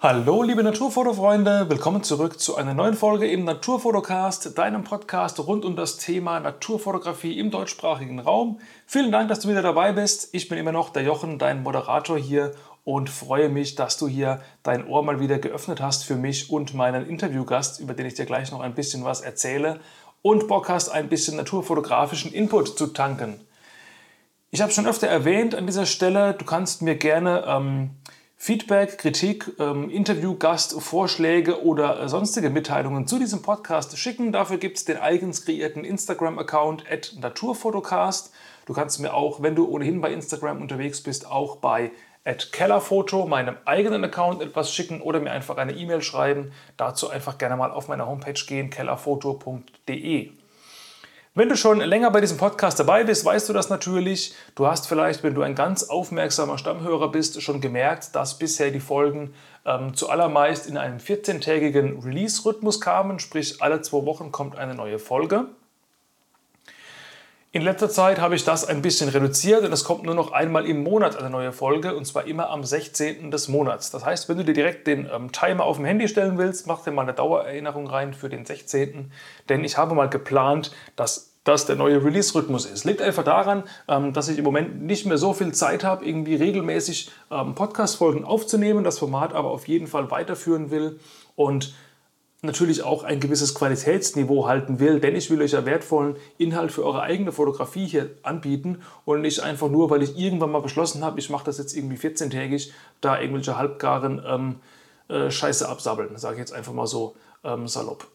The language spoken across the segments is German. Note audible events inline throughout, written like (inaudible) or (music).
Hallo liebe Naturfotofreunde, willkommen zurück zu einer neuen Folge im Naturfotocast, deinem Podcast rund um das Thema Naturfotografie im deutschsprachigen Raum. Vielen Dank, dass du wieder dabei bist. Ich bin immer noch der Jochen, dein Moderator hier und freue mich, dass du hier dein Ohr mal wieder geöffnet hast für mich und meinen Interviewgast, über den ich dir gleich noch ein bisschen was erzähle und Bock hast, ein bisschen naturfotografischen Input zu tanken. Ich habe schon öfter erwähnt an dieser Stelle, du kannst mir gerne ähm, Feedback, Kritik, ähm, Interviewgast, Vorschläge oder äh, sonstige Mitteilungen zu diesem Podcast schicken. Dafür gibt es den eigens kreierten Instagram-Account at naturfotocast. Du kannst mir auch, wenn du ohnehin bei Instagram unterwegs bist, auch bei at kellerfoto, meinem eigenen Account, etwas schicken oder mir einfach eine E-Mail schreiben. Dazu einfach gerne mal auf meine Homepage gehen, kellerfoto.de. Wenn du schon länger bei diesem Podcast dabei bist, weißt du das natürlich. Du hast vielleicht, wenn du ein ganz aufmerksamer Stammhörer bist, schon gemerkt, dass bisher die Folgen ähm, zuallermeist in einem 14-tägigen Release-Rhythmus kamen, sprich alle zwei Wochen kommt eine neue Folge. In letzter Zeit habe ich das ein bisschen reduziert und es kommt nur noch einmal im Monat eine neue Folge und zwar immer am 16. des Monats. Das heißt, wenn du dir direkt den ähm, Timer auf dem Handy stellen willst, mach dir mal eine Dauererinnerung rein für den 16. Denn ich habe mal geplant, dass das der neue Release-Rhythmus ist. Liegt einfach daran, ähm, dass ich im Moment nicht mehr so viel Zeit habe, irgendwie regelmäßig ähm, Podcast-Folgen aufzunehmen, das Format aber auf jeden Fall weiterführen will und natürlich auch ein gewisses Qualitätsniveau halten will, denn ich will euch ja wertvollen Inhalt für eure eigene Fotografie hier anbieten und nicht einfach nur, weil ich irgendwann mal beschlossen habe, ich mache das jetzt irgendwie 14-tägig, da irgendwelche halbgaren ähm, äh, Scheiße absabbeln, sage ich jetzt einfach mal so ähm, salopp.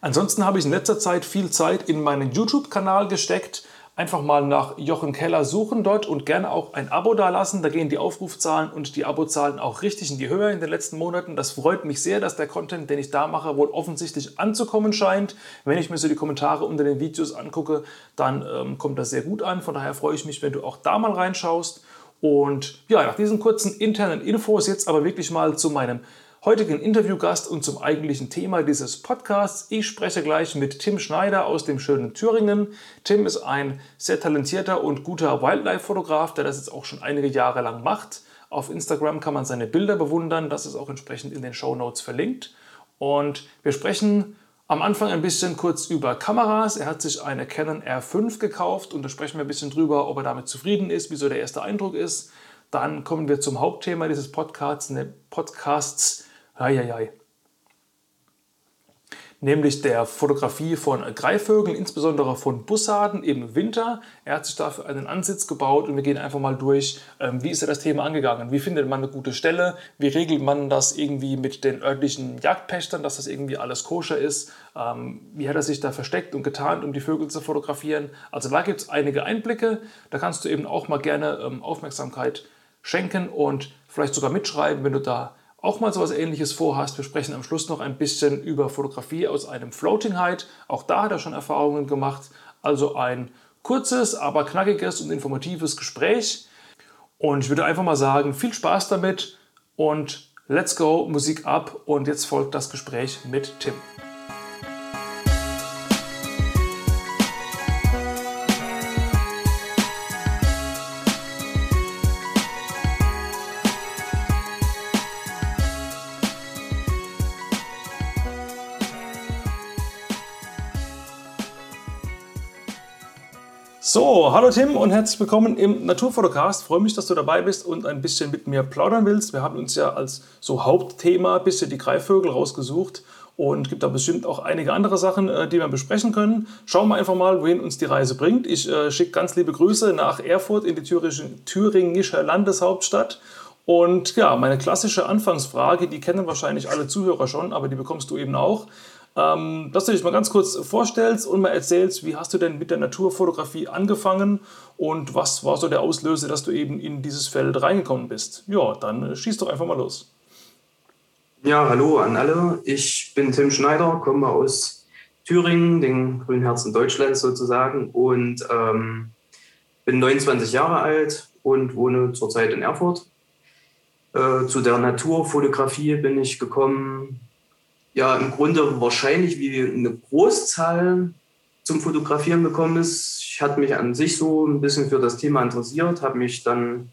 Ansonsten habe ich in letzter Zeit viel Zeit in meinen YouTube-Kanal gesteckt, einfach mal nach Jochen Keller suchen dort und gerne auch ein Abo dalassen. Da gehen die Aufrufzahlen und die Abozahlen auch richtig in die Höhe in den letzten Monaten. Das freut mich sehr, dass der Content, den ich da mache, wohl offensichtlich anzukommen scheint. Wenn ich mir so die Kommentare unter den Videos angucke, dann ähm, kommt das sehr gut an. Von daher freue ich mich, wenn du auch da mal reinschaust. Und ja, nach diesen kurzen internen Infos jetzt aber wirklich mal zu meinem heutigen Interviewgast und zum eigentlichen Thema dieses Podcasts. Ich spreche gleich mit Tim Schneider aus dem schönen Thüringen. Tim ist ein sehr talentierter und guter Wildlife-Fotograf, der das jetzt auch schon einige Jahre lang macht. Auf Instagram kann man seine Bilder bewundern, das ist auch entsprechend in den Show Notes verlinkt. Und wir sprechen am Anfang ein bisschen kurz über Kameras. Er hat sich eine Canon R5 gekauft und da sprechen wir ein bisschen drüber, ob er damit zufrieden ist, wieso der erste Eindruck ist. Dann kommen wir zum Hauptthema dieses Podcasts, ne, Podcasts Eieiei. Nämlich der Fotografie von Greifvögeln, insbesondere von Bussarden im Winter. Er hat sich dafür einen Ansitz gebaut und wir gehen einfach mal durch, ähm, wie ist er das Thema angegangen? Wie findet man eine gute Stelle? Wie regelt man das irgendwie mit den örtlichen Jagdpächtern, dass das irgendwie alles koscher ist? Ähm, wie hat er sich da versteckt und getarnt, um die Vögel zu fotografieren? Also da gibt es einige Einblicke. Da kannst du eben auch mal gerne ähm, Aufmerksamkeit schenken und vielleicht sogar mitschreiben, wenn du da auch mal so etwas ähnliches vorhast. Wir sprechen am Schluss noch ein bisschen über Fotografie aus einem Floating Height. Auch da hat er schon Erfahrungen gemacht. Also ein kurzes, aber knackiges und informatives Gespräch. Und ich würde einfach mal sagen, viel Spaß damit und let's go, Musik ab. Und jetzt folgt das Gespräch mit Tim. So, hallo Tim und herzlich willkommen im Naturfotocast. Freue mich, dass du dabei bist und ein bisschen mit mir plaudern willst. Wir haben uns ja als so Hauptthema ein bisschen die Greifvögel rausgesucht und gibt da bestimmt auch einige andere Sachen, äh, die wir besprechen können. Schauen wir einfach mal, wohin uns die Reise bringt. Ich äh, schicke ganz liebe Grüße nach Erfurt in die thüringische Landeshauptstadt. Und ja, meine klassische Anfangsfrage, die kennen wahrscheinlich alle Zuhörer schon, aber die bekommst du eben auch. Ähm, dass du dich mal ganz kurz vorstellst und mal erzählst, wie hast du denn mit der Naturfotografie angefangen und was war so der Auslöser, dass du eben in dieses Feld reingekommen bist? Ja, dann äh, schieß doch einfach mal los. Ja, hallo an alle. Ich bin Tim Schneider, komme aus Thüringen, den grünen Herzen Deutschlands sozusagen und ähm, bin 29 Jahre alt und wohne zurzeit in Erfurt. Äh, zu der Naturfotografie bin ich gekommen ja im Grunde wahrscheinlich wie eine Großzahl zum Fotografieren gekommen ist. Ich hatte mich an sich so ein bisschen für das Thema interessiert, habe mich dann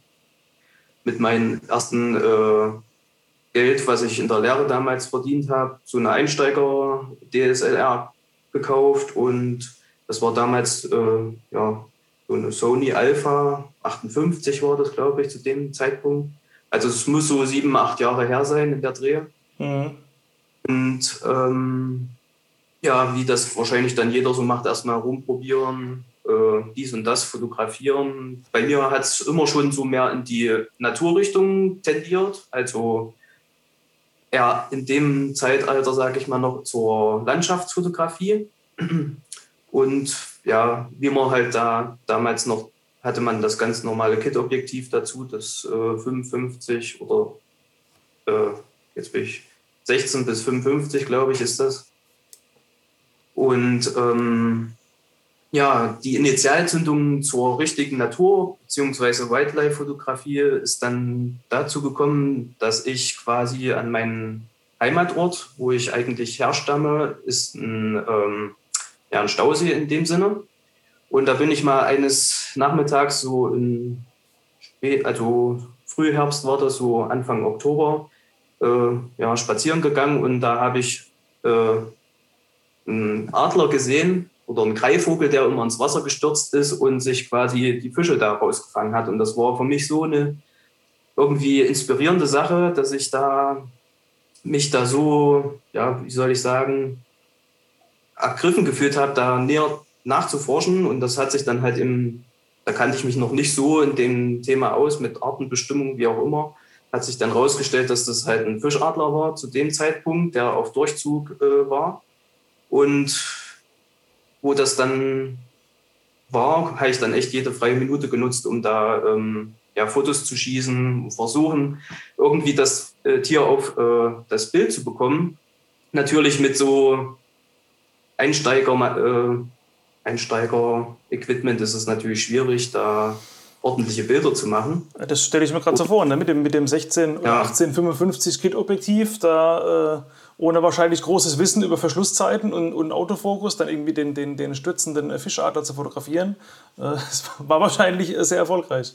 mit meinem ersten äh, Geld, was ich in der Lehre damals verdient habe, so eine Einsteiger-DSLR gekauft und das war damals äh, ja, so eine Sony Alpha 58 war das, glaube ich, zu dem Zeitpunkt. Also es muss so sieben, acht Jahre her sein in der Dreh. Mhm. Und ähm, ja, wie das wahrscheinlich dann jeder so macht, erstmal rumprobieren, äh, dies und das fotografieren. Bei mir hat es immer schon so mehr in die Naturrichtung tendiert, also eher in dem Zeitalter, sage ich mal, noch zur Landschaftsfotografie. Und ja, wie man halt da damals noch hatte man das ganz normale Kit-Objektiv dazu, das äh, 55 oder äh, jetzt bin ich 16 bis 55, glaube ich, ist das. Und ähm, ja, die Initialzündung zur richtigen Natur- bzw. Wildlife-Fotografie ist dann dazu gekommen, dass ich quasi an meinen Heimatort, wo ich eigentlich herstamme, ist ein, ähm, ja, ein Stausee in dem Sinne. Und da bin ich mal eines Nachmittags so in also Frühherbst war das, so Anfang Oktober, ja, spazieren gegangen und da habe ich äh, einen Adler gesehen oder einen Greifvogel, der immer ins Wasser gestürzt ist und sich quasi die Fische da rausgefangen hat. Und das war für mich so eine irgendwie inspirierende Sache, dass ich da mich da so, ja, wie soll ich sagen, ergriffen gefühlt habe, da näher nachzuforschen. Und das hat sich dann halt im, da kannte ich mich noch nicht so in dem Thema aus, mit Artenbestimmung, wie auch immer, hat sich dann rausgestellt, dass das halt ein Fischadler war zu dem Zeitpunkt, der auf Durchzug äh, war. Und wo das dann war, habe ich dann echt jede freie Minute genutzt, um da ähm, ja, Fotos zu schießen, versuchen, irgendwie das äh, Tier auf äh, das Bild zu bekommen. Natürlich mit so Einsteiger, äh, Einsteiger-Equipment ist es natürlich schwierig, da ordentliche Bilder zu machen. Das stelle ich mir gerade so vor, ne? mit, dem, mit dem 16 oder ja. 1855 Kit-Objektiv, da äh, ohne wahrscheinlich großes Wissen über Verschlusszeiten und, und Autofokus dann irgendwie den, den, den stürzenden Fischadler zu fotografieren. Äh, (laughs) das war wahrscheinlich sehr erfolgreich.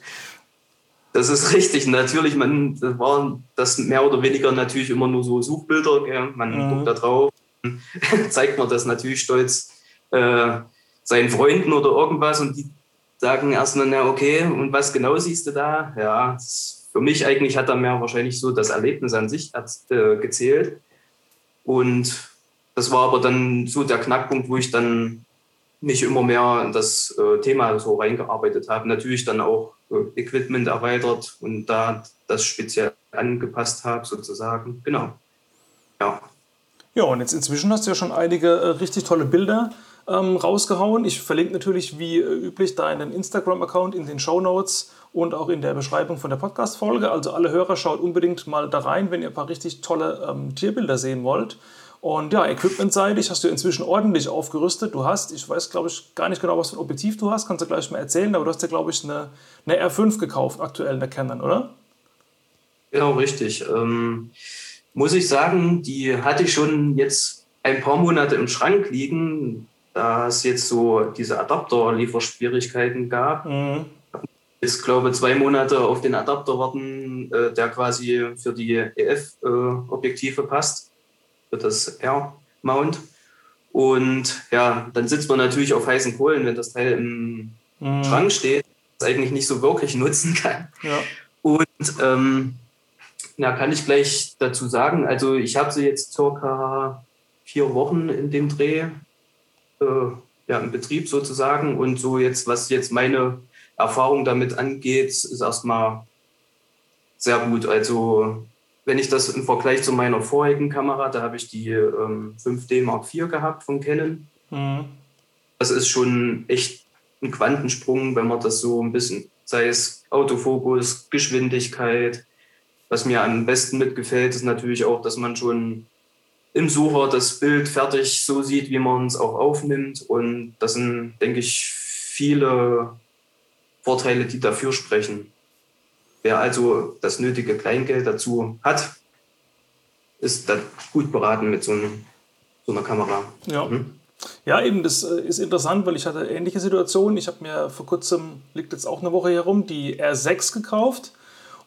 Das ist richtig. Natürlich, man das waren das mehr oder weniger natürlich immer nur so Suchbilder. Gell? Man mhm. guckt da drauf, (laughs) zeigt man das natürlich stolz äh, seinen Freunden oder irgendwas und die sagen erstmal, na okay, und was genau siehst du da? Ja, für mich eigentlich hat da mehr wahrscheinlich so das Erlebnis an sich äh, gezählt. Und das war aber dann so der Knackpunkt, wo ich dann mich immer mehr in das äh, Thema so reingearbeitet habe. Natürlich dann auch äh, Equipment erweitert und da das speziell angepasst habe, sozusagen. Genau. Ja. Ja, und jetzt inzwischen hast du ja schon einige richtig tolle Bilder ähm, rausgehauen. Ich verlinke natürlich wie äh, üblich deinen Instagram-Account in den Show Notes und auch in der Beschreibung von der Podcast-Folge. Also alle Hörer schaut unbedingt mal da rein, wenn ihr ein paar richtig tolle ähm, Tierbilder sehen wollt. Und ja, equipmentseitig hast du inzwischen ordentlich aufgerüstet. Du hast, ich weiß glaube ich gar nicht genau, was für ein Objektiv du hast, kannst du gleich mal erzählen, aber du hast ja glaube ich eine, eine R5 gekauft, aktuell in der Canon, oder? Genau, richtig. Ähm, muss ich sagen, die hatte ich schon jetzt ein paar Monate im Schrank liegen da es jetzt so diese Adapter-Lieferschwierigkeiten gab. Mhm. Ich glaube, zwei Monate auf den Adapter warten, äh, der quasi für die EF-Objektive äh, passt, für das R-Mount. Und ja, dann sitzt man natürlich auf heißen Kohlen, wenn das Teil im mhm. Schrank steht, das eigentlich nicht so wirklich (laughs) nutzen kann. Ja. Und ähm, ja, kann ich gleich dazu sagen, also ich habe sie jetzt circa vier Wochen in dem Dreh ja, im Betrieb sozusagen. Und so jetzt, was jetzt meine Erfahrung damit angeht, ist erstmal sehr gut. Also wenn ich das im Vergleich zu meiner vorigen Kamera, da habe ich die ähm, 5D Mark IV gehabt von Canon. Mhm. Das ist schon echt ein Quantensprung, wenn man das so ein bisschen, sei es Autofokus, Geschwindigkeit. Was mir am besten mitgefällt, ist natürlich auch, dass man schon im Sucher das Bild fertig so sieht, wie man es auch aufnimmt. Und das sind, denke ich, viele Vorteile, die dafür sprechen. Wer also das nötige Kleingeld dazu hat, ist dann gut beraten mit so, einem, so einer Kamera. Ja. Mhm. Ja, eben, das äh, ist interessant, weil ich hatte ähnliche Situationen. Ich habe mir vor kurzem, liegt jetzt auch eine Woche herum, die R6 gekauft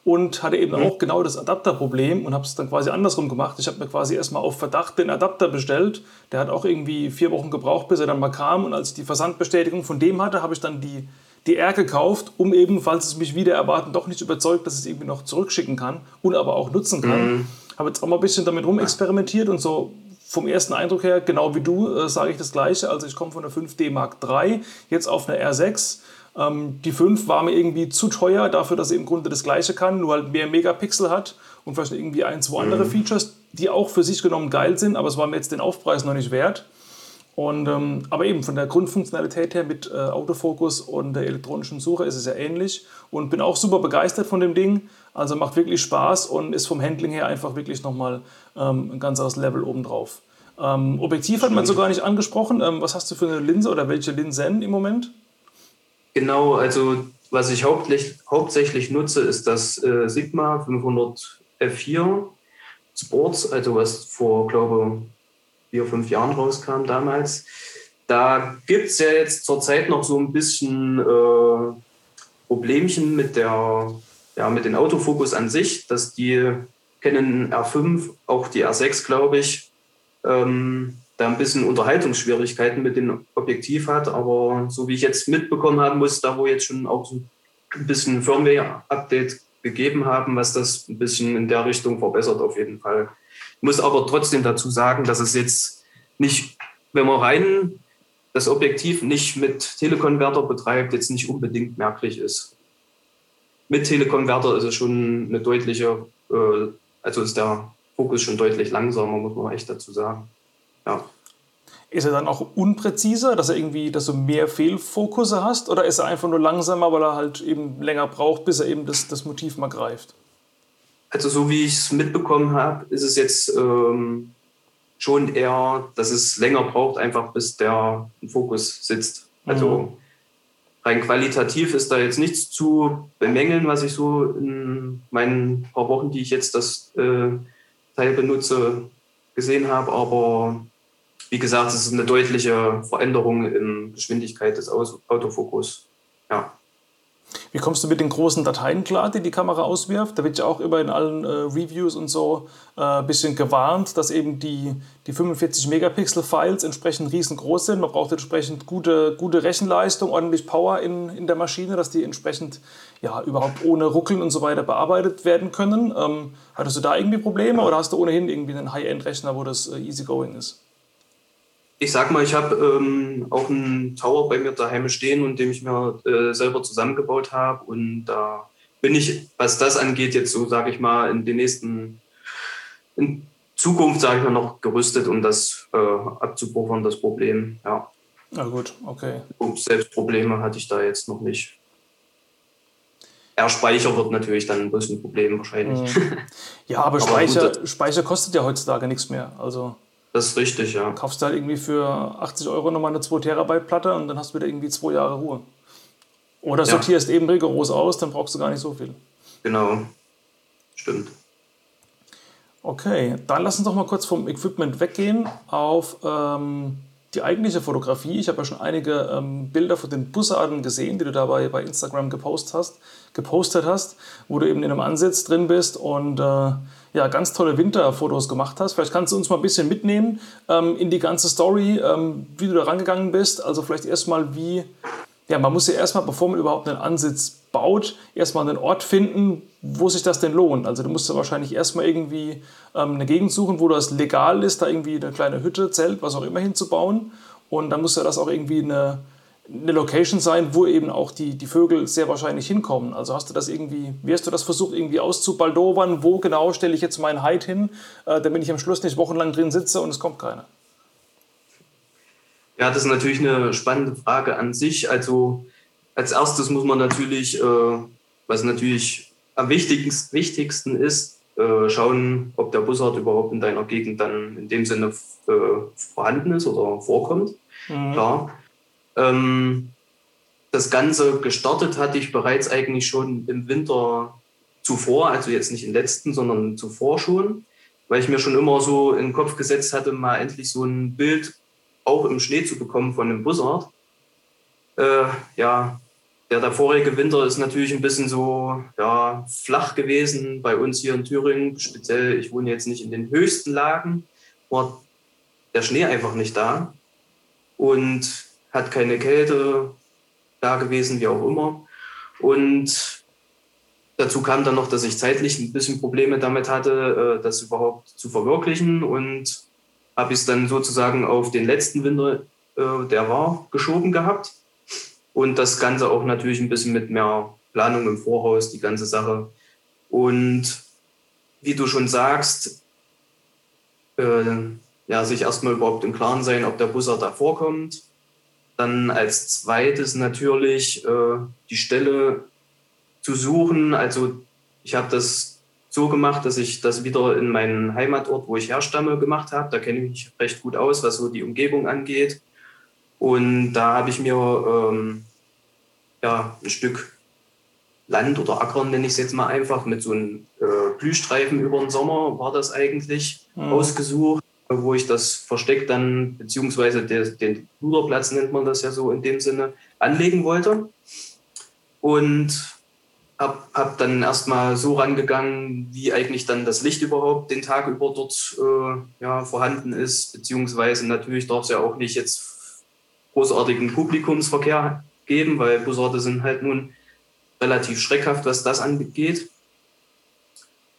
und hatte eben mhm. auch genau das Adapterproblem und habe es dann quasi andersrum gemacht. Ich habe mir quasi erstmal auf Verdacht den Adapter bestellt. Der hat auch irgendwie vier Wochen gebraucht, bis er dann mal kam. Und als ich die Versandbestätigung von dem hatte, habe ich dann die, die R gekauft, um eben, falls es mich wieder erwarten, doch nicht überzeugt, dass es irgendwie noch zurückschicken kann und aber auch nutzen kann. Mhm. Habe jetzt auch mal ein bisschen damit rumexperimentiert und so vom ersten Eindruck her, genau wie du, äh, sage ich das Gleiche. Also ich komme von der 5D Mark III jetzt auf eine R6. Ähm, die 5 war mir irgendwie zu teuer dafür, dass sie im Grunde das Gleiche kann, nur halt mehr Megapixel hat und vielleicht irgendwie ein, zwei andere mhm. Features, die auch für sich genommen geil sind, aber es war mir jetzt den Aufpreis noch nicht wert. Und, ähm, aber eben von der Grundfunktionalität her mit äh, Autofokus und der elektronischen Suche ist es ja ähnlich und bin auch super begeistert von dem Ding. Also macht wirklich Spaß und ist vom Handling her einfach wirklich nochmal ähm, ein ganz anderes Level obendrauf. Ähm, Objektiv hat man so gar nicht angesprochen. Ähm, was hast du für eine Linse oder welche Linsen im Moment? Genau, also was ich hauptsächlich, hauptsächlich nutze, ist das äh, Sigma 500 F4 Sports, also was vor, glaube vier, fünf Jahren rauskam damals. Da gibt es ja jetzt zurzeit noch so ein bisschen äh, Problemchen mit, der, ja, mit dem Autofokus an sich, dass die Canon R5, auch die R6, glaube ich, ähm, da ein bisschen Unterhaltungsschwierigkeiten mit dem Objektiv hat. Aber so wie ich jetzt mitbekommen haben muss, da wo jetzt schon auch so ein bisschen Firmware-Update gegeben haben, was das ein bisschen in der Richtung verbessert auf jeden Fall. Ich muss aber trotzdem dazu sagen, dass es jetzt nicht, wenn man rein das Objektiv nicht mit Telekonverter betreibt, jetzt nicht unbedingt merklich ist. Mit Telekonverter ist es schon eine deutliche, äh, also ist der Fokus schon deutlich langsamer, muss man echt dazu sagen. Ja. Ist er dann auch unpräziser, dass er irgendwie, dass du mehr Fehlfokusse hast? Oder ist er einfach nur langsamer, weil er halt eben länger braucht, bis er eben das, das Motiv mal greift? Also so wie ich es mitbekommen habe, ist es jetzt ähm, schon eher, dass es länger braucht, einfach bis der Fokus sitzt. Also mhm. rein qualitativ ist da jetzt nichts zu bemängeln, was ich so in meinen paar Wochen, die ich jetzt das äh, Teil benutze, gesehen habe. Aber wie gesagt, es ist eine deutliche Veränderung in Geschwindigkeit des Autofokus. Ja. Wie kommst du mit den großen Dateien klar, die die Kamera auswirft? Da wird ja auch immer in allen äh, Reviews und so ein äh, bisschen gewarnt, dass eben die, die 45 Megapixel-Files entsprechend riesengroß sind. Man braucht entsprechend gute, gute Rechenleistung, ordentlich Power in, in der Maschine, dass die entsprechend ja, überhaupt ohne Ruckeln und so weiter bearbeitet werden können. Ähm, hattest du da irgendwie Probleme oder hast du ohnehin irgendwie einen High-End-Rechner, wo das äh, easygoing ist? Ich sag mal, ich habe ähm, auch einen Tower bei mir daheim stehen und den ich mir äh, selber zusammengebaut habe. Und da bin ich, was das angeht, jetzt so, sage ich mal, in den nächsten, in Zukunft, sage ich mal, noch gerüstet, um das äh, abzupuffern, das Problem. Ja. Na gut, okay. selbst Probleme hatte ich da jetzt noch nicht. Er Speicher wird natürlich dann ein Problem wahrscheinlich. Mhm. Ja, aber, (laughs) aber Speicher, Speicher kostet ja heutzutage nichts mehr. Also das ist richtig, ja. Kaufst du halt irgendwie für 80 Euro nochmal eine 2 Terabyte Platte und dann hast du wieder irgendwie zwei Jahre Ruhe. Oder ja. sortierst eben rigoros aus, dann brauchst du gar nicht so viel. Genau, stimmt. Okay, dann lass uns doch mal kurz vom Equipment weggehen auf ähm, die eigentliche Fotografie. Ich habe ja schon einige ähm, Bilder von den Bussarden gesehen, die du dabei bei Instagram gepostet hast, gepostet hast, wo du eben in einem Ansitz drin bist und äh, ja, ganz tolle Winterfotos gemacht hast. Vielleicht kannst du uns mal ein bisschen mitnehmen ähm, in die ganze Story, ähm, wie du da rangegangen bist. Also vielleicht erstmal wie, ja, man muss ja erstmal, bevor man überhaupt einen Ansitz baut, erstmal einen Ort finden, wo sich das denn lohnt. Also du musst ja wahrscheinlich erstmal irgendwie ähm, eine Gegend suchen, wo das legal ist, da irgendwie eine kleine Hütte, Zelt, was auch immer hinzubauen. Und dann muss ja das auch irgendwie eine, eine Location sein, wo eben auch die, die Vögel sehr wahrscheinlich hinkommen. Also hast du das irgendwie, wie hast du das versucht, irgendwie auszubaldowern? Wo genau stelle ich jetzt meinen Hide hin, äh, damit ich am Schluss nicht wochenlang drin sitze und es kommt keiner? Ja, das ist natürlich eine spannende Frage an sich. Also als erstes muss man natürlich, äh, was natürlich am wichtigsten, wichtigsten ist, äh, schauen, ob der Bussard überhaupt in deiner Gegend dann in dem Sinne äh, vorhanden ist oder vorkommt. Mhm. Klar. Ähm, das Ganze gestartet hatte ich bereits eigentlich schon im Winter zuvor, also jetzt nicht im letzten, sondern zuvor schon, weil ich mir schon immer so in den Kopf gesetzt hatte, mal endlich so ein Bild auch im Schnee zu bekommen von einem Bussard. Äh, ja, der davorige Winter ist natürlich ein bisschen so ja, flach gewesen bei uns hier in Thüringen. Speziell, ich wohne jetzt nicht in den höchsten Lagen, war der Schnee einfach nicht da und hat keine Kälte da gewesen, wie auch immer. Und dazu kam dann noch, dass ich zeitlich ein bisschen Probleme damit hatte, äh, das überhaupt zu verwirklichen und habe es dann sozusagen auf den letzten Winter, äh, der war, geschoben gehabt und das Ganze auch natürlich ein bisschen mit mehr Planung im Voraus, die ganze Sache. Und wie du schon sagst, äh, ja, sich erstmal überhaupt im Klaren sein, ob der Busser da vorkommt. Dann als zweites natürlich äh, die Stelle zu suchen. Also ich habe das so gemacht, dass ich das wieder in meinen Heimatort, wo ich herstamme, gemacht habe. Da kenne ich mich recht gut aus, was so die Umgebung angeht. Und da habe ich mir ähm, ja, ein Stück Land oder Acker, nenne ich es jetzt mal einfach, mit so einem äh, Blühstreifen über den Sommer war das eigentlich mhm. ausgesucht, wo ich das Versteck dann, beziehungsweise der, den Luderplatz nennt man das ja so in dem Sinne, anlegen wollte. Und habe hab dann erstmal so rangegangen, wie eigentlich dann das Licht überhaupt den Tag über dort äh, ja, vorhanden ist, beziehungsweise natürlich darf es ja auch nicht jetzt großartigen Publikumsverkehr geben, weil Busorte sind halt nun relativ schreckhaft, was das angeht.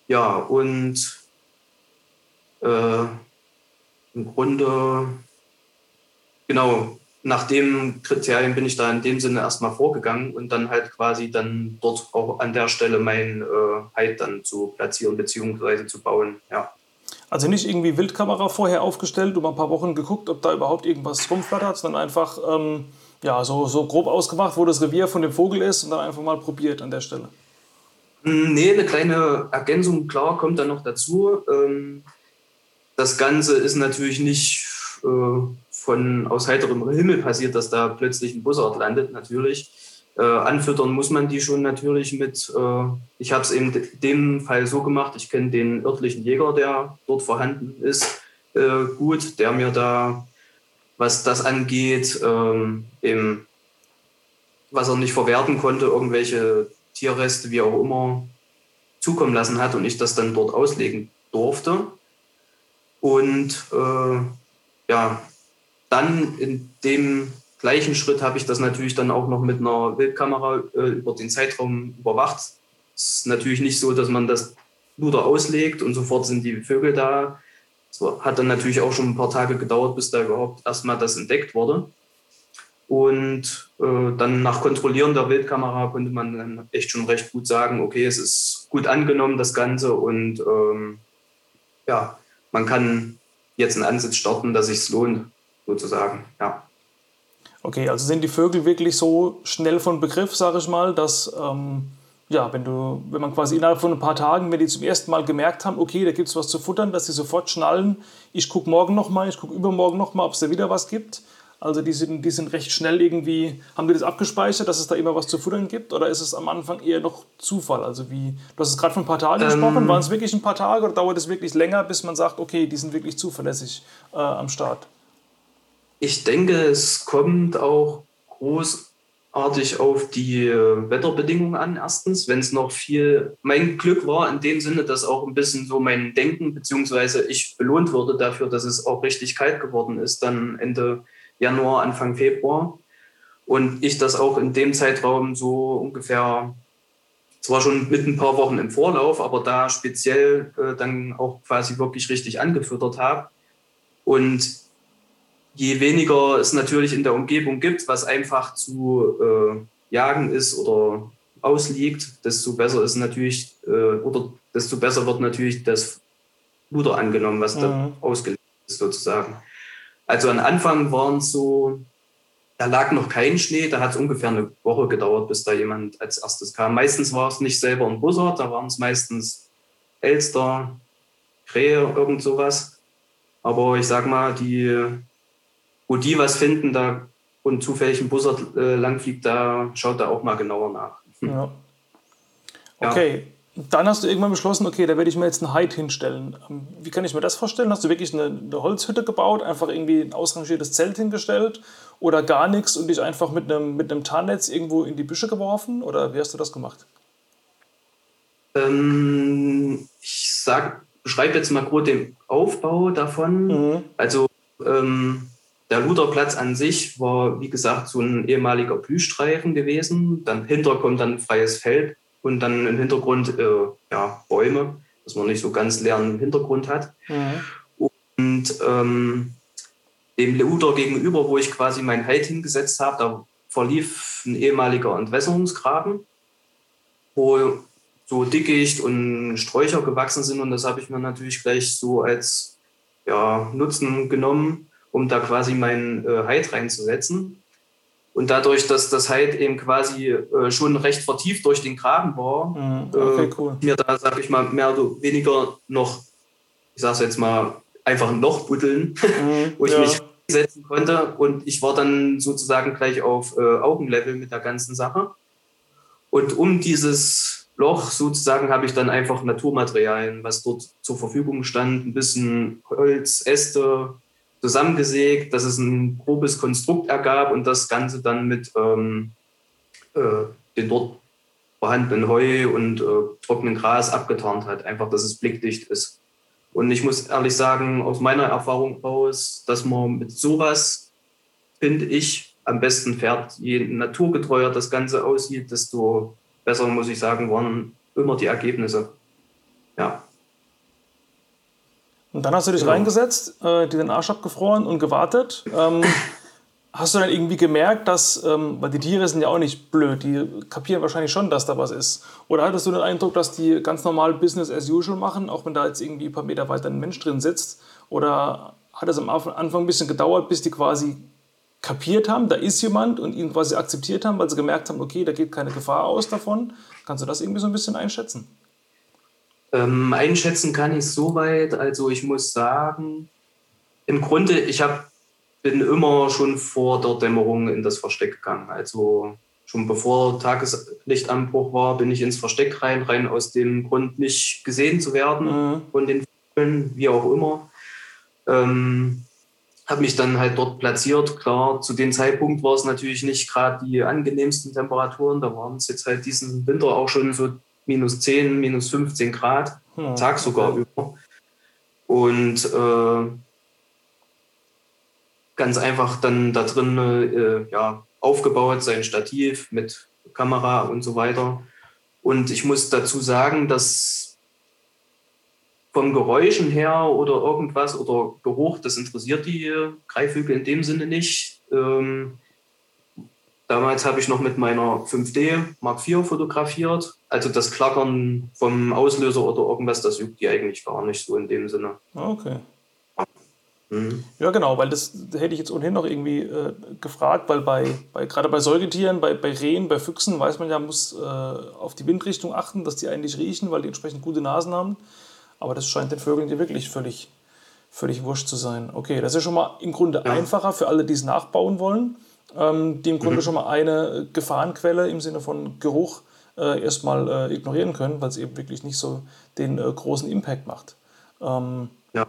Ja, und äh, im Grunde, genau, nach dem Kriterien bin ich da in dem Sinne erstmal vorgegangen und dann halt quasi dann dort auch an der Stelle mein äh, dann zu platzieren bzw. zu bauen, ja. Also nicht irgendwie Wildkamera vorher aufgestellt, um ein paar Wochen geguckt, ob da überhaupt irgendwas rumflattert, sondern einfach ähm, ja, so, so grob ausgemacht, wo das Revier von dem Vogel ist und dann einfach mal probiert an der Stelle. Hm, nee, eine kleine Ergänzung, klar, kommt dann noch dazu. Ähm, das Ganze ist natürlich nicht äh, von aus heiterem Himmel passiert, dass da plötzlich ein Bussard landet, natürlich. Äh, anfüttern muss man die schon natürlich mit. Äh, ich habe es in dem Fall so gemacht, ich kenne den örtlichen Jäger, der dort vorhanden ist, äh, gut, der mir da, was das angeht, ähm, eben, was er nicht verwerten konnte, irgendwelche Tierreste, wie auch immer, zukommen lassen hat und ich das dann dort auslegen durfte. Und äh, ja, dann in dem gleichen Schritt habe ich das natürlich dann auch noch mit einer Wildkamera äh, über den Zeitraum überwacht. Es ist natürlich nicht so, dass man das Luder auslegt und sofort sind die Vögel da. Es hat dann natürlich auch schon ein paar Tage gedauert, bis da überhaupt erstmal das entdeckt wurde. Und äh, dann nach Kontrollieren der Wildkamera konnte man dann echt schon recht gut sagen, okay, es ist gut angenommen, das Ganze. Und ähm, ja, man kann jetzt einen Ansatz starten, dass sich lohnt, sozusagen. Ja. Okay, also sind die Vögel wirklich so schnell von Begriff, sage ich mal, dass ähm, ja, wenn du, wenn man quasi innerhalb von ein paar Tagen, wenn die zum ersten Mal gemerkt haben, okay, da gibt es was zu futtern, dass sie sofort schnallen, ich gucke morgen nochmal, ich gucke übermorgen nochmal, ob es da wieder was gibt. Also die sind, die sind recht schnell irgendwie, haben die das abgespeichert, dass es da immer was zu futtern gibt? Oder ist es am Anfang eher noch Zufall? Also wie, du hast es gerade von ein paar Tagen ähm, gesprochen, waren es wirklich ein paar Tage oder dauert es wirklich länger, bis man sagt, okay, die sind wirklich zuverlässig äh, am Start? Ich denke, es kommt auch großartig auf die äh, Wetterbedingungen an. Erstens, wenn es noch viel, mein Glück war in dem Sinne, dass auch ein bisschen so mein Denken, beziehungsweise ich belohnt wurde dafür, dass es auch richtig kalt geworden ist, dann Ende Januar, Anfang Februar. Und ich das auch in dem Zeitraum so ungefähr, zwar schon mit ein paar Wochen im Vorlauf, aber da speziell äh, dann auch quasi wirklich richtig angefüttert habe. Und je weniger es natürlich in der Umgebung gibt, was einfach zu äh, jagen ist oder ausliegt, desto besser ist natürlich, äh, oder desto besser wird natürlich das Luder angenommen, was mhm. da ausgelegt ist, sozusagen. Also am Anfang waren es so, da lag noch kein Schnee, da hat es ungefähr eine Woche gedauert, bis da jemand als erstes kam. Meistens war es nicht selber ein Bussard, da waren es meistens Elster, Krähe, irgend sowas. Aber ich sag mal, die wo die was finden da und zufällig ein Bussard äh, langfliegt, da schaut er auch mal genauer nach. Ja. Okay. Dann hast du irgendwann beschlossen, okay, da werde ich mir jetzt einen Hide hinstellen. Ähm, wie kann ich mir das vorstellen? Hast du wirklich eine, eine, Holzhütte gebaut, einfach irgendwie ein ausrangiertes Zelt hingestellt oder gar nichts und dich einfach mit einem, mit einem Tarnnetz irgendwo in die Büsche geworfen? Oder wie hast du das gemacht? Ähm, ich sag, beschreibe jetzt mal kurz den Aufbau davon. Mhm. Also ähm, der Luderplatz an sich war, wie gesagt, so ein ehemaliger Blühstreifen gewesen. Dann hinter kommt dann freies Feld und dann im Hintergrund äh, ja, Bäume, dass man nicht so ganz leeren Hintergrund hat. Mhm. Und ähm, dem Leuter gegenüber, wo ich quasi mein Halt hingesetzt habe, da verlief ein ehemaliger Entwässerungsgraben, wo so Dickicht und Sträucher gewachsen sind. Und das habe ich mir natürlich gleich so als ja, Nutzen genommen, um da quasi meinen äh, Halt reinzusetzen. Und dadurch, dass das halt eben quasi äh, schon recht vertieft durch den Graben war, mhm. okay, äh, cool. mir da, sag ich mal, mehr oder weniger noch, ich sag's jetzt mal, einfach ein Loch buddeln, (laughs) mhm, wo ich ja. mich setzen konnte. Und ich war dann sozusagen gleich auf äh, Augenlevel mit der ganzen Sache. Und um dieses Loch sozusagen habe ich dann einfach Naturmaterialien, was dort zur Verfügung stand, ein bisschen Holz, Äste, zusammengesägt, dass es ein grobes Konstrukt ergab und das Ganze dann mit ähm, äh, den dort vorhandenen Heu und äh, trockenem Gras abgetarnt hat. Einfach, dass es blickdicht ist. Und ich muss ehrlich sagen, aus meiner Erfahrung aus, dass man mit sowas, finde ich, am besten fährt. Je naturgetreuer das Ganze aussieht, desto besser, muss ich sagen, waren immer die Ergebnisse. Ja. Dann hast du dich genau. reingesetzt, äh, dir den Arsch abgefroren und gewartet. Ähm, (laughs) hast du dann irgendwie gemerkt, dass, ähm, weil die Tiere sind ja auch nicht blöd, die kapieren wahrscheinlich schon, dass da was ist. Oder hattest du den Eindruck, dass die ganz normal Business as usual machen, auch wenn da jetzt irgendwie ein paar Meter weiter ein Mensch drin sitzt? Oder hat es am Anfang ein bisschen gedauert, bis die quasi kapiert haben, da ist jemand und ihn quasi akzeptiert haben, weil sie gemerkt haben, okay, da geht keine Gefahr aus davon? Kannst du das irgendwie so ein bisschen einschätzen? Ähm, einschätzen kann ich soweit. Also ich muss sagen, im Grunde, ich hab, bin immer schon vor der Dämmerung in das Versteck gegangen. Also schon bevor Tageslichtanbruch war, bin ich ins Versteck rein, rein aus dem Grund, nicht gesehen zu werden mhm. von den Vögeln, wie auch immer. Ähm, habe mich dann halt dort platziert. Klar, zu dem Zeitpunkt war es natürlich nicht gerade die angenehmsten Temperaturen. Da waren es jetzt halt diesen Winter auch schon so minus 10, minus 15 Grad, ja, Tag sogar okay. über. Und äh, ganz einfach dann da drin äh, ja, aufgebaut, sein Stativ mit Kamera und so weiter. Und ich muss dazu sagen, dass vom Geräuschen her oder irgendwas oder Geruch, das interessiert die Greifvögel in dem Sinne nicht. Ähm, Damals habe ich noch mit meiner 5D Mark IV fotografiert. Also das Klackern vom Auslöser oder irgendwas, das übt die eigentlich gar nicht so in dem Sinne. Okay. Mhm. Ja, genau, weil das hätte ich jetzt ohnehin noch irgendwie äh, gefragt, weil bei, bei gerade bei Säugetieren, bei, bei Rehen, bei Füchsen weiß man ja, muss äh, auf die Windrichtung achten, dass die eigentlich riechen, weil die entsprechend gute Nasen haben. Aber das scheint den Vögeln hier wirklich völlig, völlig wurscht zu sein. Okay, das ist ja schon mal im Grunde ja. einfacher für alle, die es nachbauen wollen ähm, die im Grunde mhm. schon mal eine Gefahrenquelle im Sinne von Geruch äh, erstmal äh, ignorieren können, weil es eben wirklich nicht so den äh, großen Impact macht. Ähm, ja.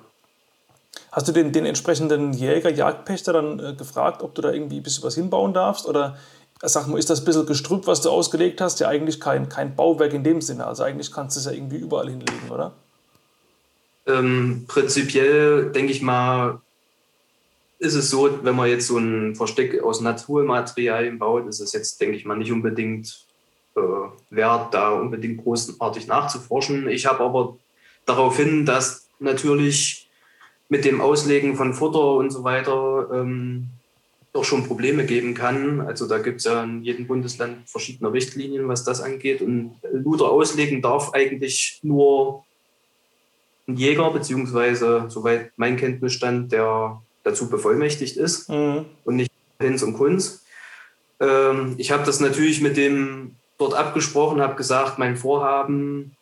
Hast du den, den entsprechenden Jäger, Jagdpächter dann äh, gefragt, ob du da irgendwie ein bisschen was hinbauen darfst? Oder äh, sag mal, ist das ein bisschen Gestrüpp, was du ausgelegt hast? Ja, eigentlich kein, kein Bauwerk in dem Sinne. Also eigentlich kannst du es ja irgendwie überall hinlegen, oder? Ähm, prinzipiell denke ich mal, ist es so, wenn man jetzt so ein Versteck aus Naturmaterialien baut, ist es jetzt, denke ich mal, nicht unbedingt äh, wert, da unbedingt großartig nachzuforschen. Ich habe aber darauf hin, dass natürlich mit dem Auslegen von Futter und so weiter ähm, doch schon Probleme geben kann. Also da gibt es ja in jedem Bundesland verschiedene Richtlinien, was das angeht. Und Luder auslegen darf eigentlich nur ein Jäger, beziehungsweise, soweit mein Kenntnisstand, der dazu bevollmächtigt ist mhm. und nicht Hinz und Kunz. Ähm, ich habe das natürlich mit dem dort abgesprochen, habe gesagt, mein Vorhaben,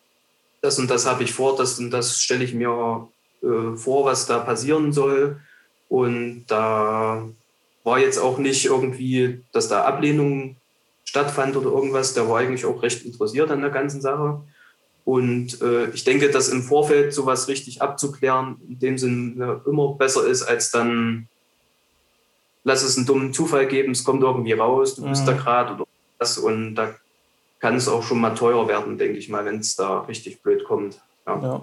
das und das habe ich vor, das und das stelle ich mir äh, vor, was da passieren soll. Und da war jetzt auch nicht irgendwie, dass da Ablehnung stattfand oder irgendwas. Der war eigentlich auch recht interessiert an der ganzen Sache. Und äh, ich denke, dass im Vorfeld sowas richtig abzuklären in dem Sinne immer besser ist, als dann lass es einen dummen Zufall geben, es kommt irgendwie raus, du bist mhm. da gerade oder was und da kann es auch schon mal teuer werden, denke ich mal, wenn es da richtig blöd kommt. Ja. ja.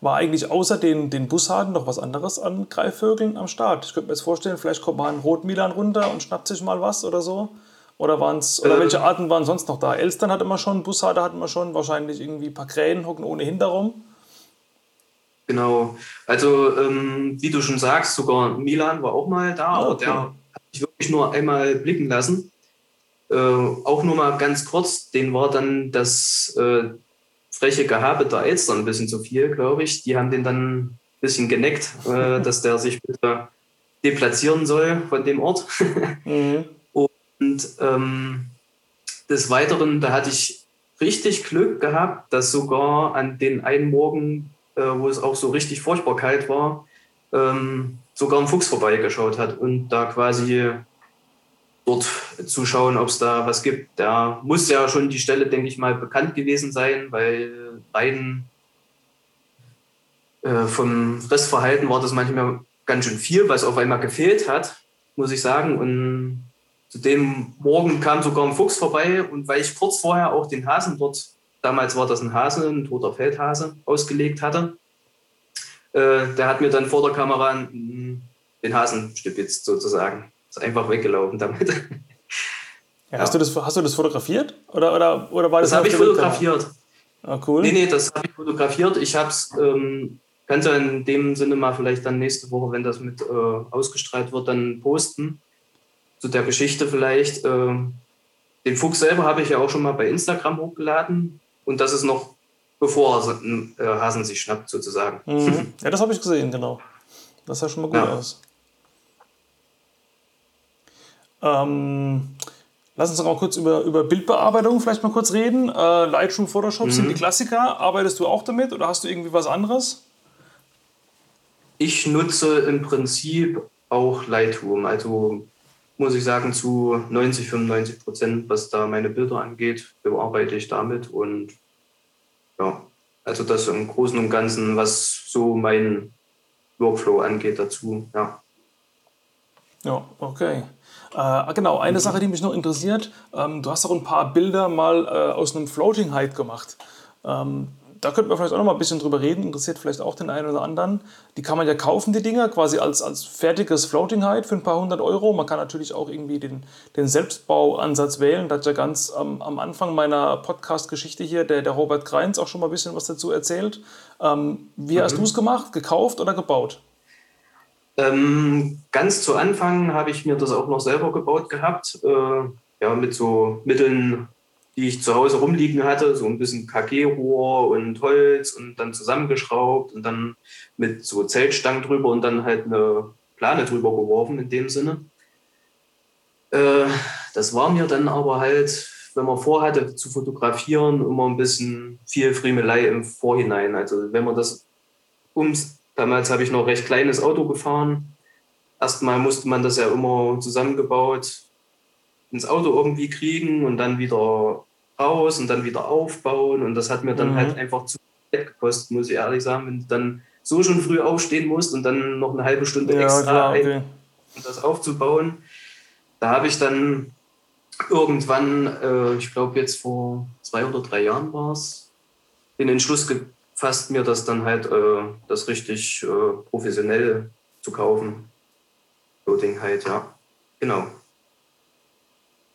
War eigentlich außer den, den Bussarden noch was anderes an Greifvögeln am Start? Ich könnte mir jetzt vorstellen, vielleicht kommt mal ein Rotmilan runter und schnappt sich mal was oder so. Oder, waren's, oder ähm, welche Arten waren sonst noch da? Elstern hat immer schon, Bussarde hatten wir schon, wahrscheinlich irgendwie ein paar Krähen hocken ohnehin darum. Genau. Also, ähm, wie du schon sagst, sogar Milan war auch mal da, ah, okay. aber der hat sich wirklich nur einmal blicken lassen. Äh, auch nur mal ganz kurz, den war dann das äh, freche Gehabe der Elstern ein bisschen zu viel, glaube ich. Die haben den dann ein bisschen geneckt, äh, (laughs) dass der sich bitte deplatzieren soll von dem Ort. mhm. Und ähm, des Weiteren, da hatte ich richtig Glück gehabt, dass sogar an den einen Morgen, äh, wo es auch so richtig furchtbar kalt war, ähm, sogar ein Fuchs vorbeigeschaut hat und da quasi dort zuschauen, ob es da was gibt. Da muss ja schon die Stelle, denke ich mal, bekannt gewesen sein, weil rein äh, vom Fressverhalten war das manchmal ganz schön viel, was auf einmal gefehlt hat, muss ich sagen. Und zu dem Morgen kam sogar ein Fuchs vorbei und weil ich kurz vorher auch den Hasen dort, damals war das ein Hase, ein toter Feldhase, ausgelegt hatte, äh, der hat mir dann vor der Kamera den Hasen stibitzt sozusagen. Ist einfach weggelaufen damit. (laughs) Ja, hast, du das, hast du das fotografiert? Oder, oder, oder war das Das habe ich fotografiert. Ah, cool. Nee, nee, das habe ich fotografiert. Ich habe es, ähm, kannst du in dem Sinne mal vielleicht dann nächste Woche, wenn das mit äh, ausgestrahlt wird, dann posten zu der Geschichte vielleicht. Äh, den Fuchs selber habe ich ja auch schon mal bei Instagram hochgeladen und das ist noch bevor äh, Hasen sich schnappt, sozusagen. Mhm. Ja, das habe ich gesehen, genau. Das sah schon mal gut ja. aus. Ähm, lass uns noch mal kurz über, über Bildbearbeitung vielleicht mal kurz reden. Äh, Lightroom, Photoshop mhm. sind die Klassiker. Arbeitest du auch damit oder hast du irgendwie was anderes? Ich nutze im Prinzip auch Lightroom. Also muss ich sagen, zu 90, 95 Prozent, was da meine Bilder angeht, bearbeite ich damit. Und ja, also das im Großen und Ganzen, was so mein Workflow angeht dazu, ja. Ja, okay. Äh, genau, eine mhm. Sache, die mich noch interessiert, ähm, du hast auch ein paar Bilder mal äh, aus einem Floating Height gemacht. Ähm, da könnten wir vielleicht auch noch mal ein bisschen drüber reden, interessiert vielleicht auch den einen oder anderen. Die kann man ja kaufen, die Dinger, quasi als, als fertiges Floating Height für ein paar hundert Euro. Man kann natürlich auch irgendwie den, den Selbstbauansatz wählen. Da hat ja ganz am, am Anfang meiner Podcast-Geschichte hier der, der Robert Kreins auch schon mal ein bisschen was dazu erzählt. Ähm, wie mhm. hast du es gemacht? Gekauft oder gebaut? Ähm, ganz zu Anfang habe ich mir das auch noch selber gebaut gehabt. Äh, ja, mit so Mitteln die ich zu Hause rumliegen hatte, so ein bisschen KG-Rohr und Holz und dann zusammengeschraubt und dann mit so Zeltstangen drüber und dann halt eine Plane drüber geworfen in dem Sinne. Äh, das war mir dann aber halt, wenn man vorhatte zu fotografieren, immer ein bisschen viel Friemelei im Vorhinein. Also wenn man das ums, damals habe ich noch recht kleines Auto gefahren. Erstmal musste man das ja immer zusammengebaut ins Auto irgendwie kriegen und dann wieder raus und dann wieder aufbauen. Und das hat mir dann halt mhm. halt einfach zu viel gekostet, muss ich ehrlich sagen, wenn du dann so schon früh aufstehen musst und dann noch eine halbe Stunde ja, extra klar, okay. um das aufzubauen. Da habe ich dann irgendwann, äh, ich glaube jetzt vor zwei oder drei Jahren war es, den Entschluss gefasst, mir das dann halt äh, das richtig äh, professionell zu kaufen. Loading halt, ja. Genau.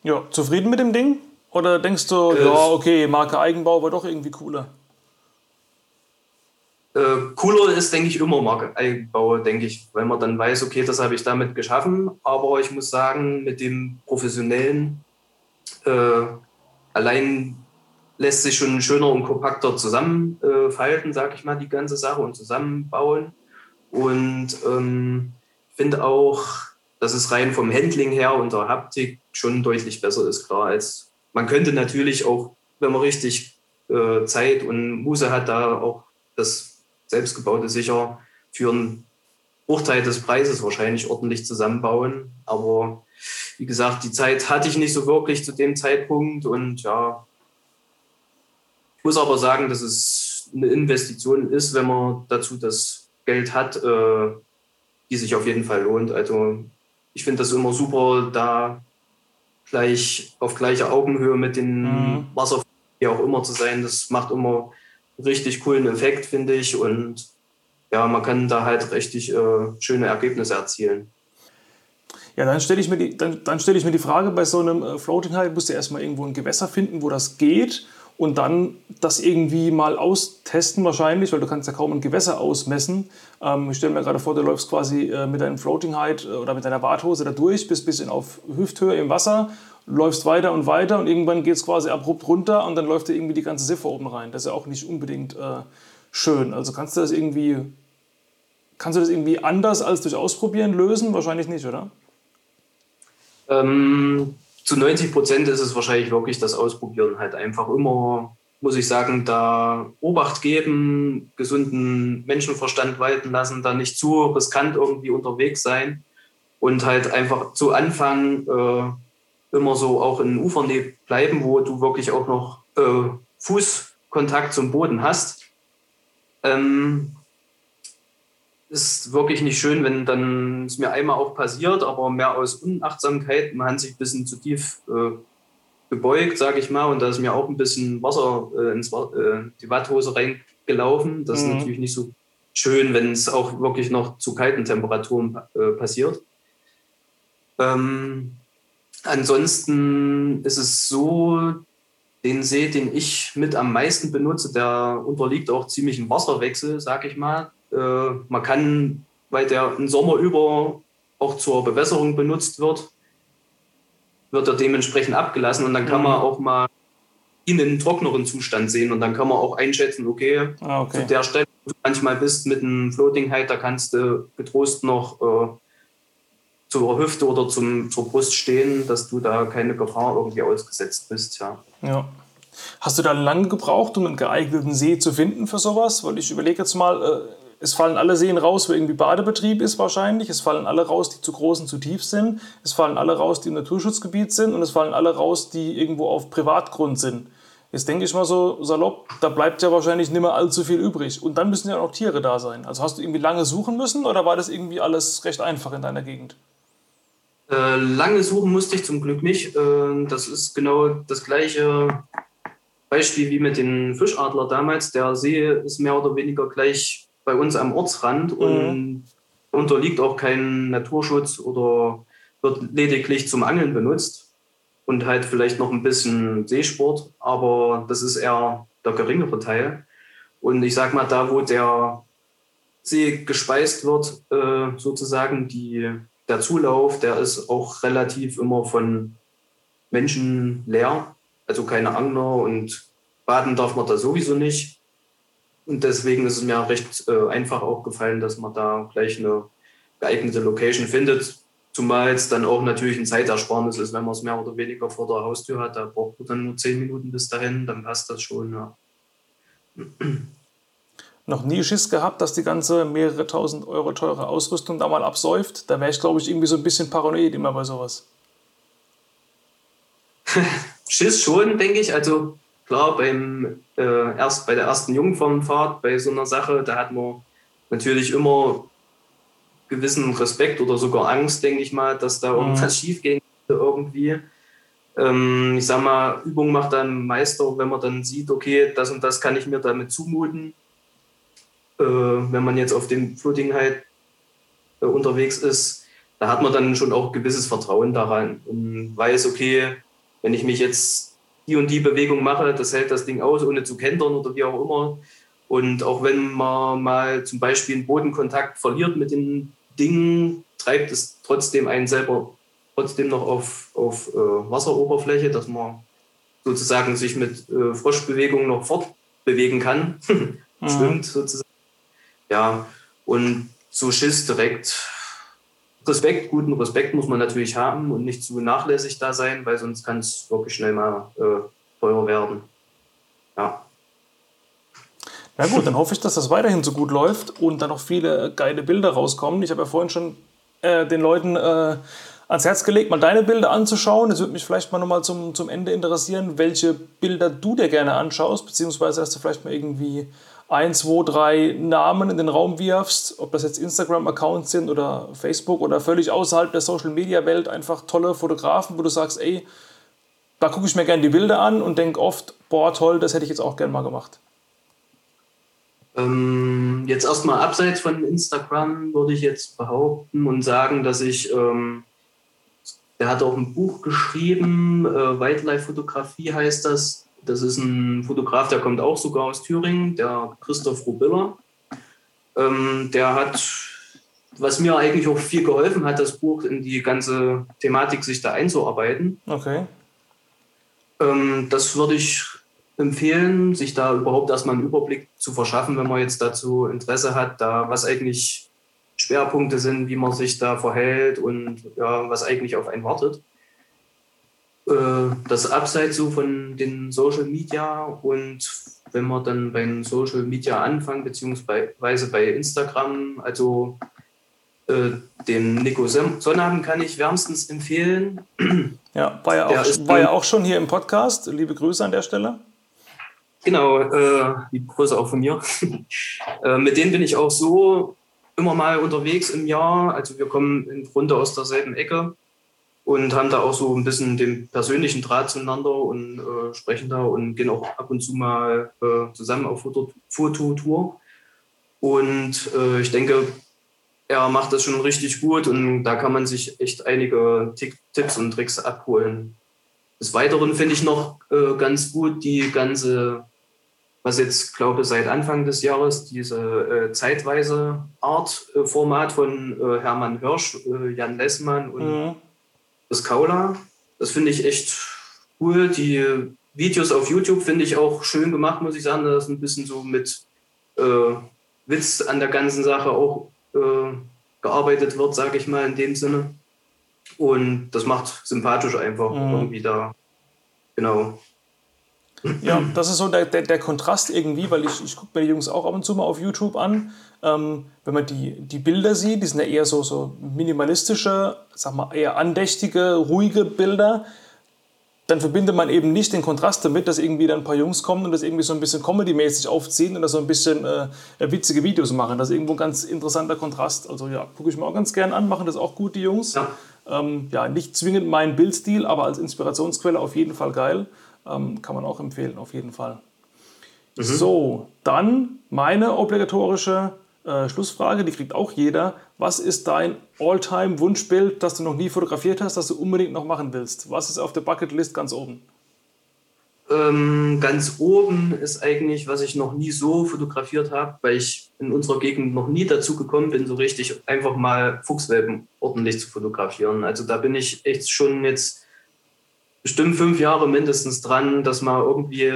Ja, zufrieden mit dem Ding? Oder denkst du, äh, ja, okay, Marke Eigenbau war doch irgendwie cooler? Äh, cooler ist, denke ich, immer Marke Eigenbau, denke ich, weil man dann weiß, okay, das habe ich damit geschaffen. Aber ich muss sagen, mit dem professionellen äh, allein lässt sich schon schöner und kompakter zusammenfalten, äh, sage ich mal, die ganze Sache und zusammenbauen. Und ähm, finde auch, dass es rein vom Handling her und der Haptik schon deutlich besser ist, klar, als man könnte natürlich auch, wenn man richtig äh, Zeit und Muße hat, da auch das selbstgebaute sicher für einen Bruchteil des Preises wahrscheinlich ordentlich zusammenbauen. Aber wie gesagt, die Zeit hatte ich nicht so wirklich zu dem Zeitpunkt und ja, muss aber sagen, dass es eine Investition ist, wenn man dazu das Geld hat, äh, die sich auf jeden Fall lohnt. Also ich finde das immer super, da gleich auf gleicher Augenhöhe mit den mhm. Wasserfällen auch immer zu sein. Das macht immer richtig coolen Effekt, finde ich. Und ja, man kann da halt richtig äh, schöne Ergebnisse erzielen. Ja, dann stelle ich, mir die, dann, dann stell ich mir die Frage, bei so einem äh, Floating High musst du erstmal irgendwo ein Gewässer finden, wo das geht und dann das irgendwie mal austesten wahrscheinlich, weil du kannst ja kaum ein Gewässer ausmessen. Ähm, ich stelle mir gerade vor, du läufst quasi äh, mit deinem Floating Height äh, oder mit deiner Badhose da durch, bist bisschen auf Hüfthöhe im Wasser, läufst weiter und weiter und irgendwann geht es quasi abrupt runter und dann läuft dir irgendwie die ganze Siffe oben rein. Das ist ja auch nicht unbedingt äh, schön. Also kannst du das irgendwie, kannst du das irgendwie anders als durch Ausprobieren lösen? Wahrscheinlich nicht, oder? Ähm, zu 90 Prozent ist es wahrscheinlich wirklich das Ausprobieren halt einfach immer, muss ich sagen, da Obacht geben, gesunden Menschenverstand walten lassen, da nicht zu riskant irgendwie unterwegs sein und halt einfach zu Anfang äh, immer so auch in Ufernähe bleiben, wo du wirklich auch noch äh, Fußkontakt zum Boden hast. Ähm, ist wirklich nicht schön, wenn dann es mir einmal auch passiert, aber mehr aus Unachtsamkeit. Man hat sich ein bisschen zu tief äh, gebeugt, sage ich mal, und da ist mir auch ein bisschen Wasser äh, ins äh, die Watthose reingelaufen. Das mhm. ist natürlich nicht so schön, wenn es auch wirklich noch zu kalten Temperaturen äh, passiert. Ähm, ansonsten ist es so, den See, den ich mit am meisten benutze, der unterliegt auch ziemlich im Wasserwechsel, sage ich mal. Äh, man kann, weil der im Sommer über auch zur Bewässerung benutzt wird, wird er dementsprechend abgelassen und dann kann man mhm. auch mal ihn in einen trockneren Zustand sehen und dann kann man auch einschätzen, okay, ah, okay. zu der Stelle, wo du manchmal bist mit einem Floating Height, da kannst du getrost noch äh, zur Hüfte oder zum, zur Brust stehen, dass du da keine Gefahr irgendwie ausgesetzt bist. Ja. ja. Hast du da lange gebraucht, um einen geeigneten See zu finden für sowas? Weil ich überlege jetzt mal, äh, es fallen alle Seen raus, wo irgendwie Badebetrieb ist wahrscheinlich. Es fallen alle raus, die zu groß und zu tief sind. Es fallen alle raus, die im Naturschutzgebiet sind. Und es fallen alle raus, die irgendwo auf Privatgrund sind. Jetzt denke ich mal so salopp, da bleibt ja wahrscheinlich nicht mehr allzu viel übrig. Und dann müssen ja auch Tiere da sein. Also hast du irgendwie lange suchen müssen oder war das irgendwie alles recht einfach in deiner Gegend? Äh, lange suchen musste ich zum Glück nicht. Äh, das ist genau das gleiche Beispiel wie mit den Fischadler damals. Der See ist mehr oder weniger gleich bei uns am Ortsrand mhm. und unterliegt auch keinem Naturschutz oder wird lediglich zum Angeln benutzt und halt vielleicht noch ein bisschen Seesport, aber das ist eher der geringere Teil. Und ich sag mal, da wo der See gespeist wird, äh, sozusagen die, der Zulauf, der ist auch relativ immer von Menschen leer, also keine Angler und baden darf man da sowieso nicht. Und deswegen ist es mir recht äh, einfach auch gefallen, dass man da gleich eine geeignete Location findet. Zumal es dann auch natürlich ein Zeitersparnis ist, wenn man es mehr oder weniger vor der Haustür hat. Da braucht man dann nur zehn Minuten bis dahin, dann passt das schon. Ja. (clears throat) Noch nie Schiss gehabt, dass die ganze mehrere tausend Euro teure Ausrüstung da mal absäuft? Da wäre ich, glaube ich, irgendwie so ein bisschen paranoid immer bei sowas. (laughs) Schiss schon, denke ich. Also klar, beim, äh, erst bei der ersten Jungfernfahrt, bei so einer Sache, da hat man natürlich immer gewissen Respekt oder sogar Angst, denke ich mal, dass da mhm. irgendwas schief gehen könnte irgendwie. Ähm, ich sag mal, Übung macht dann Meister, wenn man dann sieht, okay, das und das kann ich mir damit zumuten. Äh, wenn man jetzt auf dem Floating halt äh, unterwegs ist, da hat man dann schon auch gewisses Vertrauen daran und weiß, okay, wenn ich mich jetzt die und die Bewegung mache, das hält das Ding aus, ohne zu kentern oder wie auch immer. Und auch wenn man mal zum Beispiel einen Bodenkontakt verliert mit dem Ding, treibt es trotzdem einen selber trotzdem noch auf, auf äh, Wasseroberfläche, dass man sozusagen sich mit äh, Froschbewegungen noch fortbewegen kann. (laughs) Mhm. Schwimmt sozusagen. Ja, und so Schiss direkt Respekt, guten Respekt muss man natürlich haben und nicht zu nachlässig da sein, weil sonst kann es wirklich schnell mal äh, teuer werden. Ja. Na gut, dann hoffe ich, dass das weiterhin so gut läuft und dann noch viele geile Bilder rauskommen. Ich habe ja vorhin schon äh, den Leuten äh, ans Herz gelegt, mal deine Bilder anzuschauen. Es würde mich vielleicht mal nochmal zum, zum Ende interessieren, welche Bilder du dir gerne anschaust, beziehungsweise dass du vielleicht mal irgendwie ein, zwei, drei Namen in den Raum wirfst, ob das jetzt Instagram-Accounts sind oder Facebook oder völlig außerhalb der Social-Media-Welt, einfach tolle Fotografen, wo du sagst, ey, da gucke ich mir gerne die Bilder an und denke oft, boah, toll, das hätte ich jetzt auch gerne mal gemacht. Ähm, jetzt erstmal abseits von Instagram würde ich jetzt behaupten und sagen, dass ich, ähm, der hat auch ein Buch geschrieben, äh, Wildlife-Fotografie heißt das. Das ist ein Fotograf, der kommt auch sogar aus Thüringen, der Christoph Rubiller. Ähm, der hat, was mir eigentlich auch viel geholfen hat, das Buch in die ganze Thematik sich da einzuarbeiten. Okay. Ähm, das würde ich empfehlen, sich da überhaupt erstmal einen Überblick zu verschaffen, wenn man jetzt dazu Interesse hat, da was eigentlich Schwerpunkte sind, wie man sich da verhält und ja, was eigentlich auf einen wartet. Äh, das Abseits so von den Social Media und wenn wir dann beim Social Media anfangen, beziehungsweise bei Instagram, also äh, dem Nico Sonnabend kann ich wärmstens empfehlen. (clears throat) Ja, war ja, auch, war ja auch schon hier im Podcast. Liebe Grüße an der Stelle. Genau, äh, die Grüße auch von mir. (laughs) äh, mit denen bin ich auch so immer mal unterwegs im Jahr. Also wir kommen im Grunde aus derselben Ecke und haben da auch so ein bisschen den persönlichen Draht zueinander und äh, sprechen da und gehen auch ab und zu mal äh, zusammen auf Fototour. Und äh, ich denke, er macht das schon richtig gut und da kann man sich echt einige Tipps und Tricks abholen. Des Weiteren finde ich noch äh, ganz gut die ganze, was jetzt glaube seit Anfang des Jahres, diese äh, zeitweise Art-Format von äh, Hermann Hirsch, Jan Lessmann und mhm das Kaula. Das finde ich echt cool. Die Videos auf YouTube finde ich auch schön gemacht, muss ich sagen. Da ist ein bisschen so mit äh, Witz an der ganzen Sache auch äh, gearbeitet wird, sage ich mal in dem Sinne. Und das macht sympathisch einfach mhm. irgendwie da. Genau. Ja, das ist so der, der, der Kontrast irgendwie, weil ich, ich gucke mir die Jungs auch ab und zu mal auf YouTube an. Ähm, wenn man die, die Bilder sieht, die sind ja eher so, so minimalistische, sag mal, eher andächtige, ruhige Bilder. Dann verbindet man eben nicht den Kontrast damit, dass irgendwie dann ein paar Jungs kommen und das irgendwie so ein bisschen comedy-mäßig aufziehen und das so ein bisschen äh, witzige Videos machen. Das ist irgendwo ein ganz interessanter Kontrast. Also ja, gucke ich mir auch ganz gern an, machen das auch gut, die Jungs. Ja, ähm, ja nicht zwingend mein Bildstil, aber als Inspirationsquelle auf jeden Fall geil. Ähm, kann man auch empfehlen, auf jeden Fall. Mhm. So, dann meine obligatorische äh, Schlussfrage, die kriegt auch jeder. Was ist dein All-Time-Wunschbild, das du noch nie fotografiert hast, das du unbedingt noch machen willst? Was ist auf der Bucketlist ganz oben? Ähm, ganz oben ist eigentlich, was ich noch nie so fotografiert habe, weil ich in unserer Gegend noch nie dazu gekommen bin, so richtig einfach mal Fuchswelpen ordentlich zu fotografieren. Also da bin ich echt schon jetzt bestimmt fünf Jahre mindestens dran, das mal irgendwie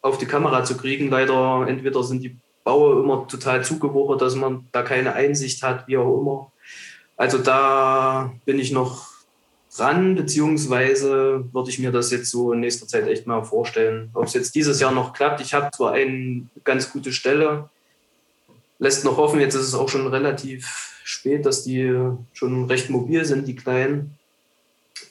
auf die Kamera zu kriegen. Leider entweder sind die Baue immer total zugewuchert, dass man da keine Einsicht hat, wie auch immer. Also da bin ich noch dran, beziehungsweise würde ich mir das jetzt so in nächster Zeit echt mal vorstellen. Ob es jetzt dieses Jahr noch klappt, ich habe zwar eine ganz gute Stelle, lässt noch hoffen, jetzt ist es auch schon relativ spät, dass die schon recht mobil sind, die Kleinen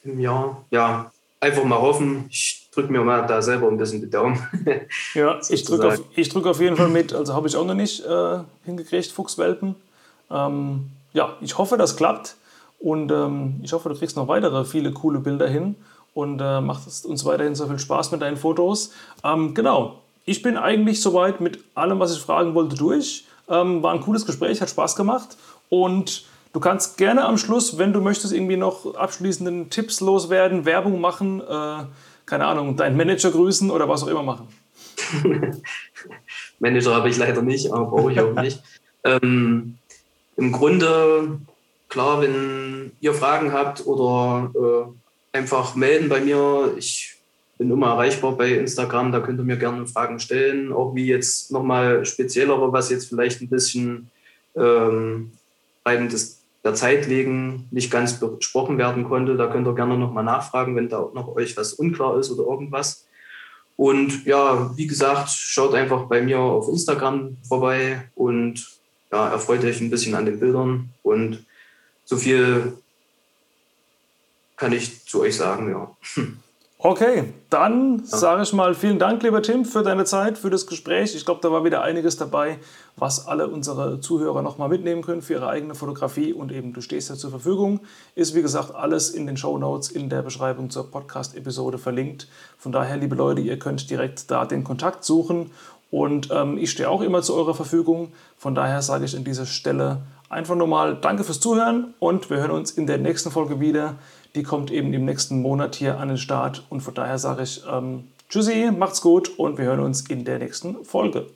im Jahr. Ja, einfach mal hoffen. Ich drücke mir mal da selber ein bisschen die Daumen. (laughs) ja, ich drücke auf, drück auf jeden Fall mit. Also habe ich auch noch nicht äh, hingekriegt, Fuchswelpen. Ähm, ja, ich hoffe, das klappt. Und ähm, ich hoffe, du kriegst noch weitere viele coole Bilder hin und äh, macht uns weiterhin so viel Spaß mit deinen Fotos. Ähm, genau, ich bin eigentlich soweit mit allem, was ich fragen wollte, durch. Ähm, war ein cooles Gespräch, hat Spaß gemacht und Du kannst gerne am Schluss, wenn du möchtest, irgendwie noch abschließenden Tipps loswerden, Werbung machen, äh, keine Ahnung, deinen Manager grüßen oder was auch immer machen. (laughs) Manager habe ich leider nicht, aber brauche ich auch nicht. (laughs) ähm, Im Grunde, klar, wenn ihr Fragen habt oder äh, einfach melden bei mir. Ich bin immer erreichbar bei Instagram, da könnt ihr mir gerne Fragen stellen. Auch wie jetzt nochmal speziellere, was jetzt vielleicht ein bisschen ähm, des der Zeit wegen nicht ganz besprochen werden konnte. Da könnt ihr gerne nochmal nachfragen, wenn da noch euch was unklar ist oder irgendwas. Und ja, wie gesagt, schaut einfach bei mir auf Instagram vorbei und ja, erfreut euch ein bisschen an den Bildern und so viel kann ich zu euch sagen, ja. (laughs) Okay, dann sage ich mal vielen Dank, lieber Tim, für deine Zeit, für das Gespräch. Ich glaube, da war wieder einiges dabei, was alle unsere Zuhörer nochmal mitnehmen können für ihre eigene Fotografie und eben du stehst ja zur Verfügung. Ist wie gesagt alles in den Show Notes in der Beschreibung zur Podcast-Episode verlinkt. Von daher, liebe Leute, ihr könnt direkt da den Kontakt suchen und ähm, ich stehe auch immer zu eurer Verfügung. Von daher sage ich an dieser Stelle einfach nur mal Danke fürs Zuhören und wir hören uns in der nächsten Folge wieder. Die kommt eben im nächsten Monat hier an den Start. Und von daher sage ich ähm, Tschüssi, macht's gut und wir hören uns in der nächsten Folge.